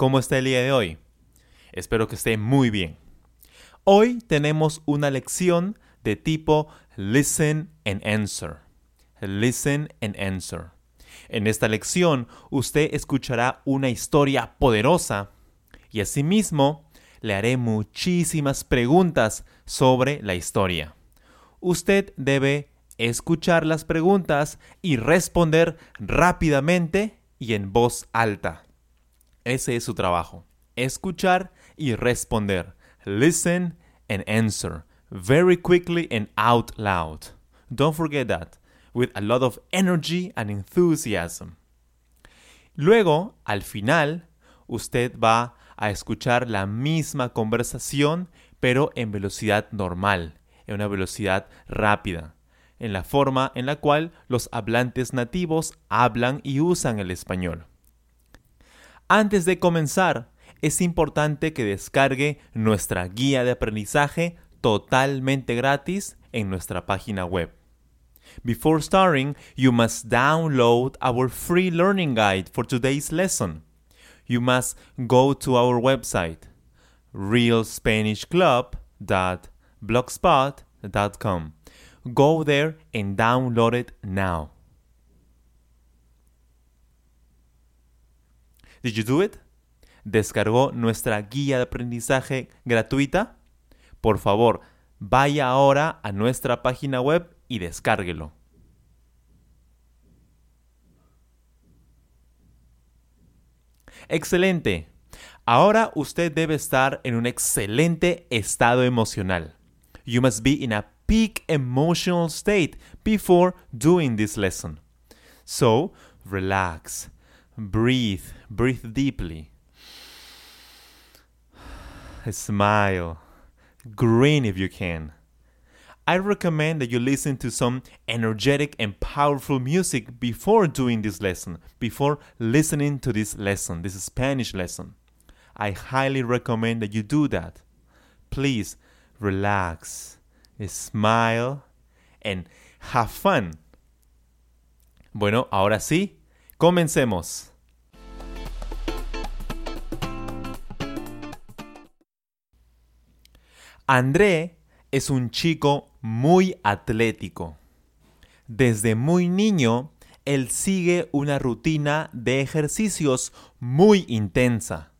¿Cómo está el día de hoy? Espero que esté muy bien. Hoy tenemos una lección de tipo Listen and Answer. Listen and Answer. En esta lección usted escuchará una historia poderosa y asimismo le haré muchísimas preguntas sobre la historia. Usted debe escuchar las preguntas y responder rápidamente y en voz alta. Ese es su trabajo. Escuchar y responder. Listen and answer. Very quickly and out loud. Don't forget that. With a lot of energy and enthusiasm. Luego, al final, usted va a escuchar la misma conversación, pero en velocidad normal, en una velocidad rápida, en la forma en la cual los hablantes nativos hablan y usan el español. Antes de comenzar, es importante que descargue nuestra guía de aprendizaje totalmente gratis en nuestra página web. Before starting, you must download our free learning guide for today's lesson. You must go to our website, realspanishclub.blogspot.com. Go there and download it now. Did you do it? ¿Descargó nuestra guía de aprendizaje gratuita? Por favor, vaya ahora a nuestra página web y descárguelo. Excelente. Ahora usted debe estar en un excelente estado emocional. You must be in a peak emotional state before doing this lesson. So, relax, breathe, breathe deeply. Smile, grin if you can. I recommend that you listen to some energetic and powerful music before doing this lesson, before listening to this lesson, this Spanish lesson. I highly recommend that you do that. Please relax, smile, and have fun. Bueno, ahora sí, comencemos. André es un chico muy atlético. Desde muy niño, él sigue una rutina de ejercicios muy intensa.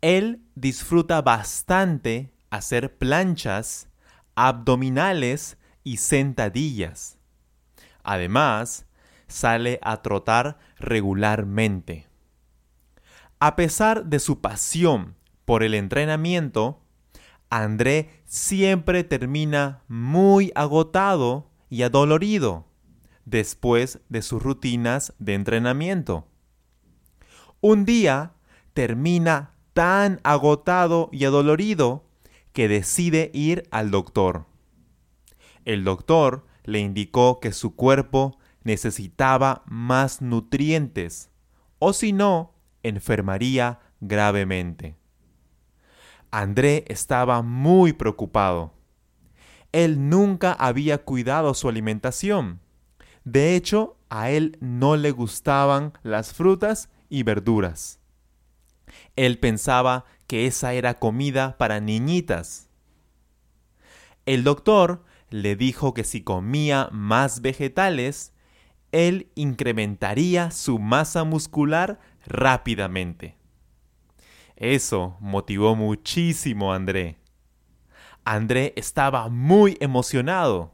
Él disfruta bastante hacer planchas, abdominales y sentadillas. Además, sale a trotar regularmente. A pesar de su pasión por el entrenamiento, André siempre termina muy agotado y adolorido después de sus rutinas de entrenamiento. Un día termina tan agotado y adolorido que decide ir al doctor. El doctor le indicó que su cuerpo necesitaba más nutrientes o si no, enfermaría gravemente. André estaba muy preocupado. Él nunca había cuidado su alimentación. De hecho, a él no le gustaban las frutas y verduras. Él pensaba que esa era comida para niñitas. El doctor le dijo que si comía más vegetales, él incrementaría su masa muscular rápidamente. Eso motivó muchísimo a André. André estaba muy emocionado.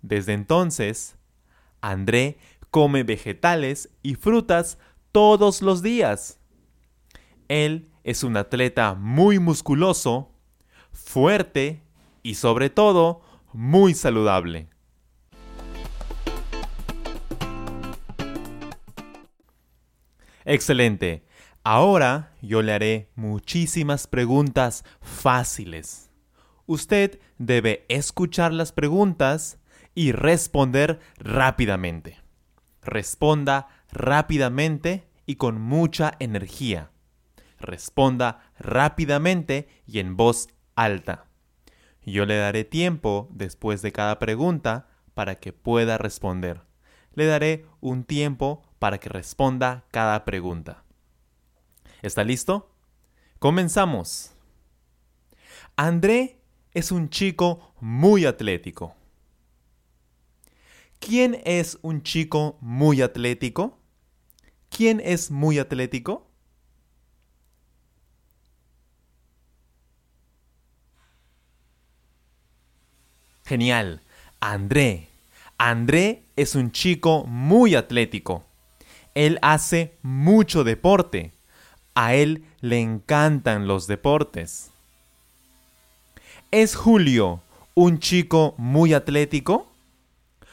Desde entonces, André come vegetales y frutas todos los días. Él es un atleta muy musculoso, fuerte y sobre todo muy saludable. Excelente. Ahora yo le haré muchísimas preguntas fáciles. Usted debe escuchar las preguntas y responder rápidamente. Responda rápidamente y con mucha energía. Responda rápidamente y en voz alta. Yo le daré tiempo después de cada pregunta para que pueda responder. Le daré un tiempo para que responda cada pregunta. ¿Está listo? Comenzamos. André es un chico muy atlético. ¿Quién es un chico muy atlético? ¿Quién es muy atlético? Genial. André. André es un chico muy atlético. Él hace mucho deporte. A él le encantan los deportes. ¿Es Julio un chico muy atlético?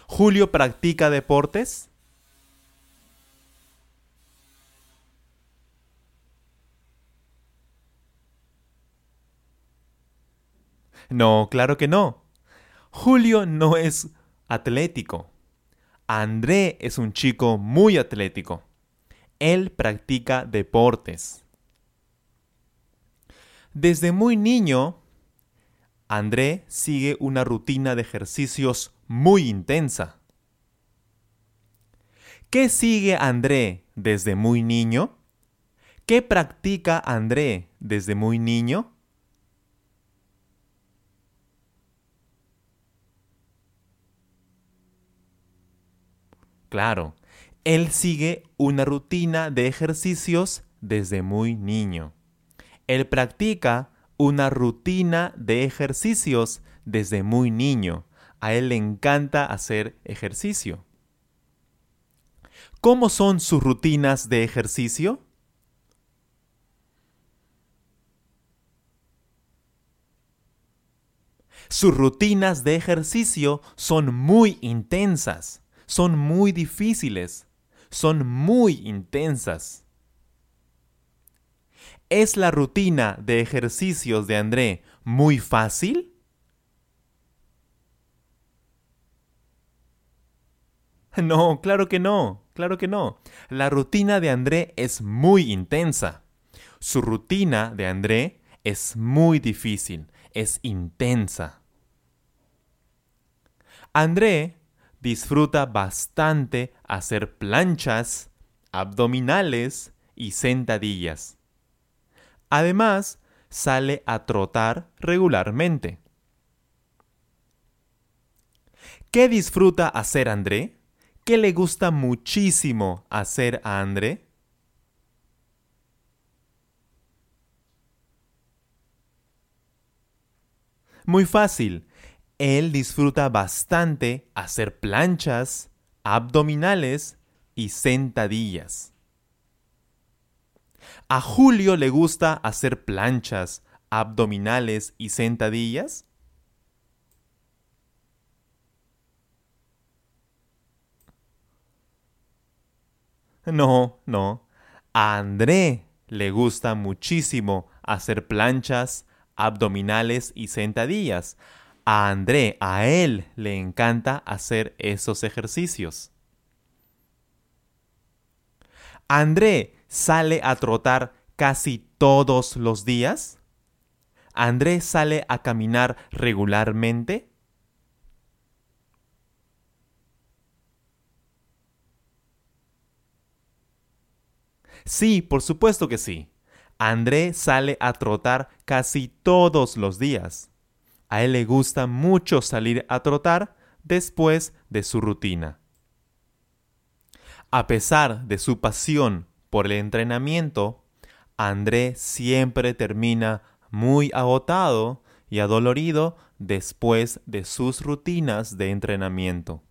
¿Julio practica deportes? No, claro que no. Julio no es atlético. André es un chico muy atlético. Él practica deportes. Desde muy niño, André sigue una rutina de ejercicios muy intensa. ¿Qué sigue André desde muy niño? ¿Qué practica André desde muy niño? Claro, él sigue una rutina de ejercicios desde muy niño. Él practica una rutina de ejercicios desde muy niño. A él le encanta hacer ejercicio. ¿Cómo son sus rutinas de ejercicio? Sus rutinas de ejercicio son muy intensas son muy difíciles, son muy intensas. ¿Es la rutina de ejercicios de André muy fácil? No, claro que no, claro que no. La rutina de André es muy intensa. Su rutina de André es muy difícil, es intensa. André disfruta bastante hacer planchas, abdominales y sentadillas. Además, sale a trotar regularmente. ¿Qué disfruta hacer André? ¿Qué le gusta muchísimo hacer a André? Muy fácil. Él disfruta bastante hacer planchas, abdominales y sentadillas. ¿A Julio le gusta hacer planchas, abdominales y sentadillas? No, no. A André le gusta muchísimo hacer planchas, abdominales y sentadillas. A André, a él le encanta hacer esos ejercicios. André sale a trotar casi todos los días. André sale a caminar regularmente. Sí, por supuesto que sí. André sale a trotar casi todos los días. A él le gusta mucho salir a trotar después de su rutina. A pesar de su pasión por el entrenamiento, André siempre termina muy agotado y adolorido después de sus rutinas de entrenamiento.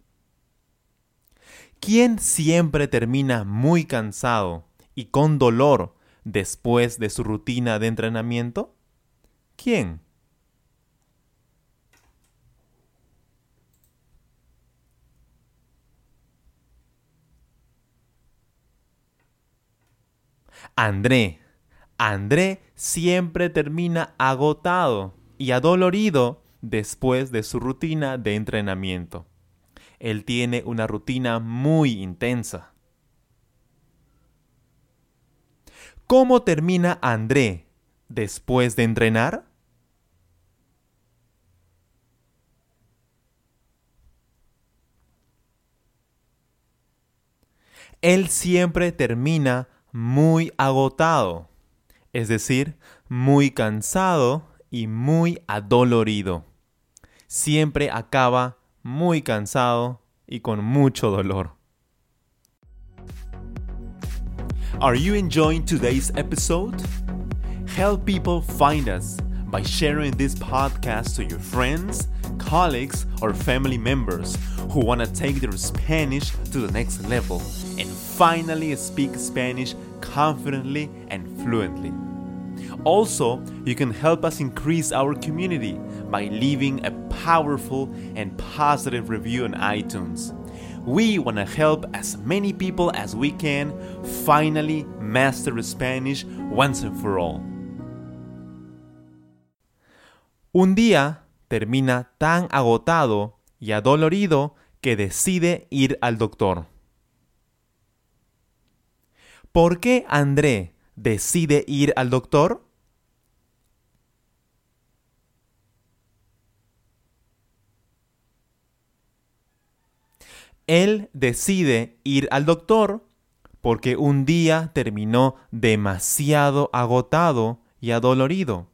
¿Quién siempre termina muy cansado y con dolor después de su rutina de entrenamiento? ¿Quién? André. André siempre termina agotado y adolorido después de su rutina de entrenamiento. Él tiene una rutina muy intensa. ¿Cómo termina André después de entrenar? Él siempre termina muy agotado, es decir, muy cansado y muy adolorido. Siempre acaba muy cansado y con mucho dolor. Are you enjoying today's episode? Help people find us by sharing this podcast to your friends, colleagues, or family members who want to take their Spanish to the next level and finally speak Spanish confidently and fluently. Also, you can help us increase our community by leaving a powerful and positive review on iTunes. We want to help as many people as we can finally master Spanish once and for all. Un día termina tan agotado y adolorido que decide ir al doctor. ¿Por qué André decide ir al doctor? Él decide ir al doctor porque un día terminó demasiado agotado y adolorido.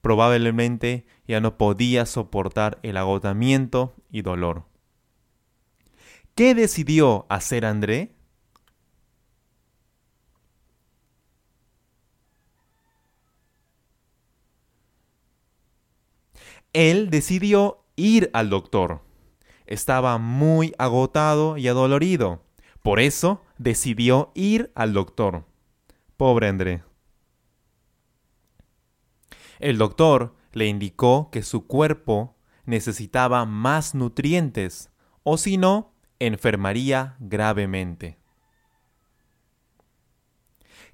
Probablemente ya no podía soportar el agotamiento y dolor. ¿Qué decidió hacer André? Él decidió ir al doctor estaba muy agotado y adolorido. Por eso decidió ir al doctor. Pobre André. El doctor le indicó que su cuerpo necesitaba más nutrientes, o si no, enfermaría gravemente.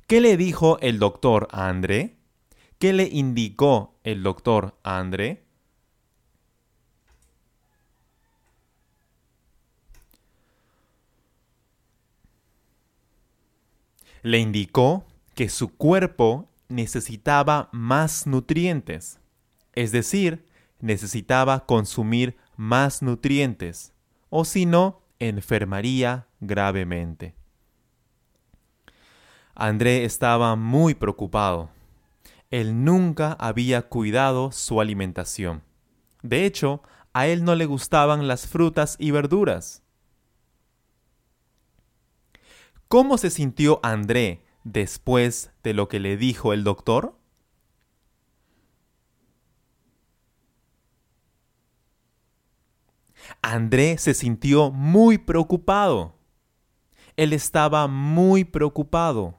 ¿Qué le dijo el doctor André? ¿Qué le indicó el doctor a André? Le indicó que su cuerpo necesitaba más nutrientes, es decir, necesitaba consumir más nutrientes, o si no, enfermaría gravemente. André estaba muy preocupado. Él nunca había cuidado su alimentación. De hecho, a él no le gustaban las frutas y verduras. ¿Cómo se sintió André después de lo que le dijo el doctor? André se sintió muy preocupado. Él estaba muy preocupado.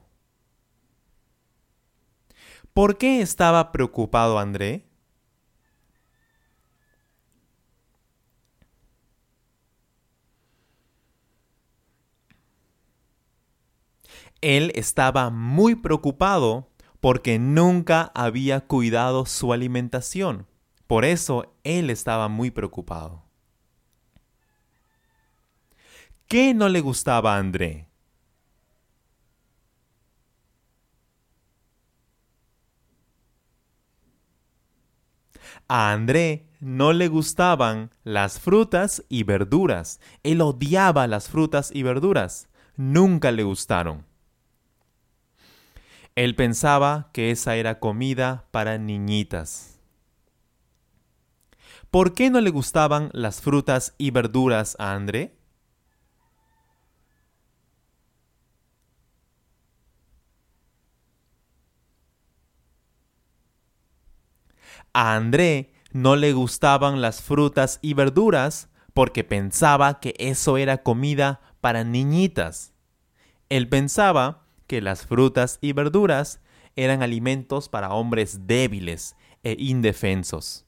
¿Por qué estaba preocupado André? Él estaba muy preocupado porque nunca había cuidado su alimentación. Por eso él estaba muy preocupado. ¿Qué no le gustaba a André? A André no le gustaban las frutas y verduras. Él odiaba las frutas y verduras. Nunca le gustaron. Él pensaba que esa era comida para niñitas. ¿Por qué no le gustaban las frutas y verduras a André? A André no le gustaban las frutas y verduras porque pensaba que eso era comida para niñitas. Él pensaba que las frutas y verduras eran alimentos para hombres débiles e indefensos.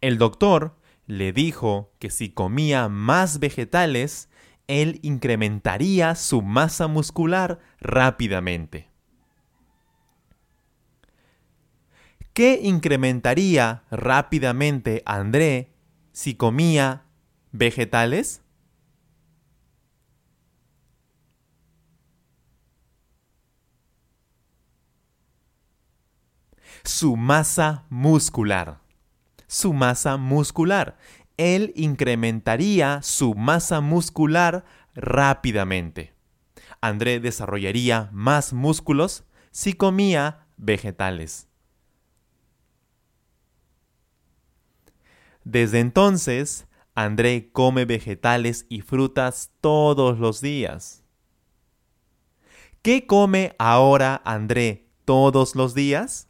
El doctor le dijo que si comía más vegetales, él incrementaría su masa muscular rápidamente. ¿Qué incrementaría rápidamente André si comía vegetales? Su masa muscular. Su masa muscular. Él incrementaría su masa muscular rápidamente. André desarrollaría más músculos si comía vegetales. Desde entonces, André come vegetales y frutas todos los días. ¿Qué come ahora André todos los días?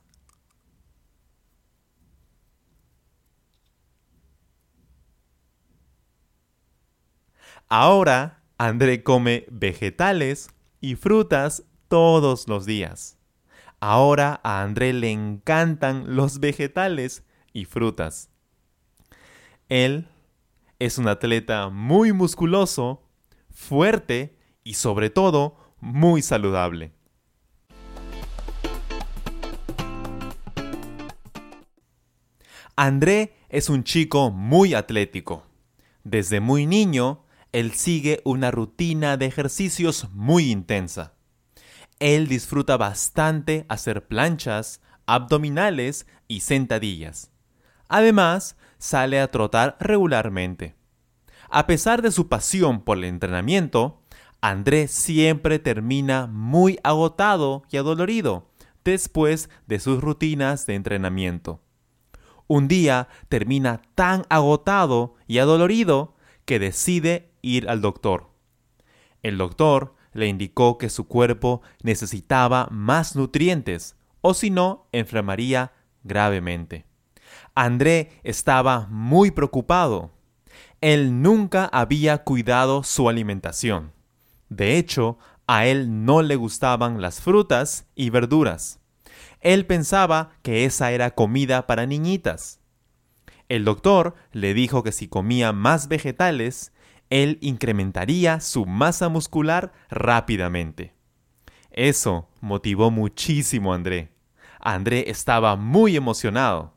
Ahora André come vegetales y frutas todos los días. Ahora a André le encantan los vegetales y frutas. Él es un atleta muy musculoso, fuerte y sobre todo muy saludable. André es un chico muy atlético. Desde muy niño, él sigue una rutina de ejercicios muy intensa. Él disfruta bastante hacer planchas, abdominales y sentadillas. Además, sale a trotar regularmente. A pesar de su pasión por el entrenamiento, André siempre termina muy agotado y adolorido después de sus rutinas de entrenamiento. Un día termina tan agotado y adolorido que decide ir al doctor. El doctor le indicó que su cuerpo necesitaba más nutrientes o si no enfermaría gravemente. André estaba muy preocupado. Él nunca había cuidado su alimentación. De hecho, a él no le gustaban las frutas y verduras. Él pensaba que esa era comida para niñitas. El doctor le dijo que si comía más vegetales, él incrementaría su masa muscular rápidamente. Eso motivó muchísimo a André. André estaba muy emocionado.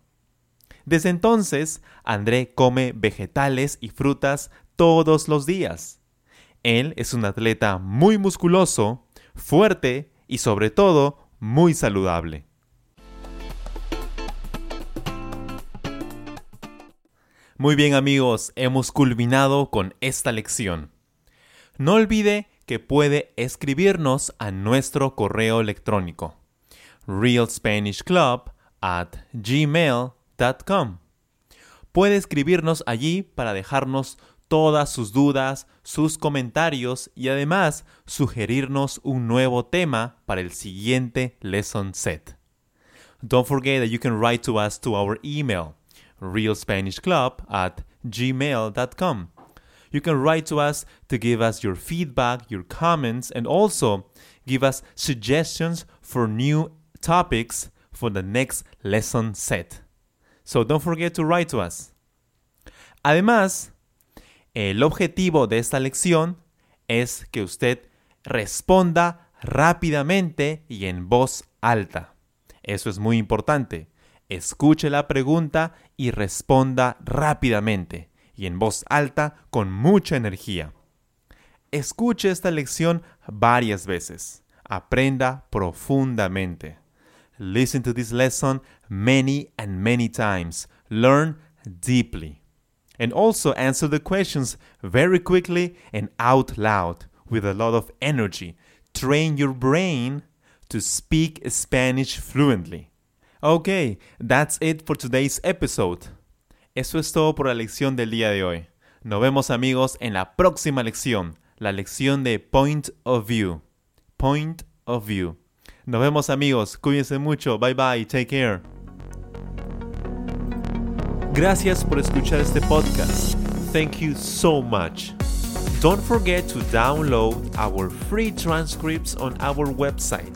Desde entonces, André come vegetales y frutas todos los días. Él es un atleta muy musculoso, fuerte y sobre todo muy saludable. Muy bien amigos, hemos culminado con esta lección. No olvide que puede escribirnos a nuestro correo electrónico realspanishclub at gmail Puede escribirnos allí para dejarnos todas sus dudas, sus comentarios y además sugerirnos un nuevo tema para el siguiente lesson set. Don't forget that you can write to us to our email, realspanishclub at gmail.com. You can write to us to give us your feedback, your comments, and also give us suggestions for new topics for the next lesson set. So don't forget to write to us. Además, el objetivo de esta lección es que usted responda rápidamente y en voz alta. Eso es muy importante. Escuche la pregunta y responda rápidamente y en voz alta con mucha energía. Escuche esta lección varias veces. Aprenda profundamente. Listen to this lesson many and many times. Learn deeply. And also answer the questions very quickly and out loud with a lot of energy. Train your brain to speak Spanish fluently. Okay, that's it for today's episode. Eso es todo por la lección del día de hoy. Nos vemos amigos en la próxima lección, la lección de Point of View. Point of View. Nos vemos amigos, cuídense mucho, bye bye, take care. Gracias por escuchar este podcast. Thank you so much. Don't forget to download our free transcripts on our website,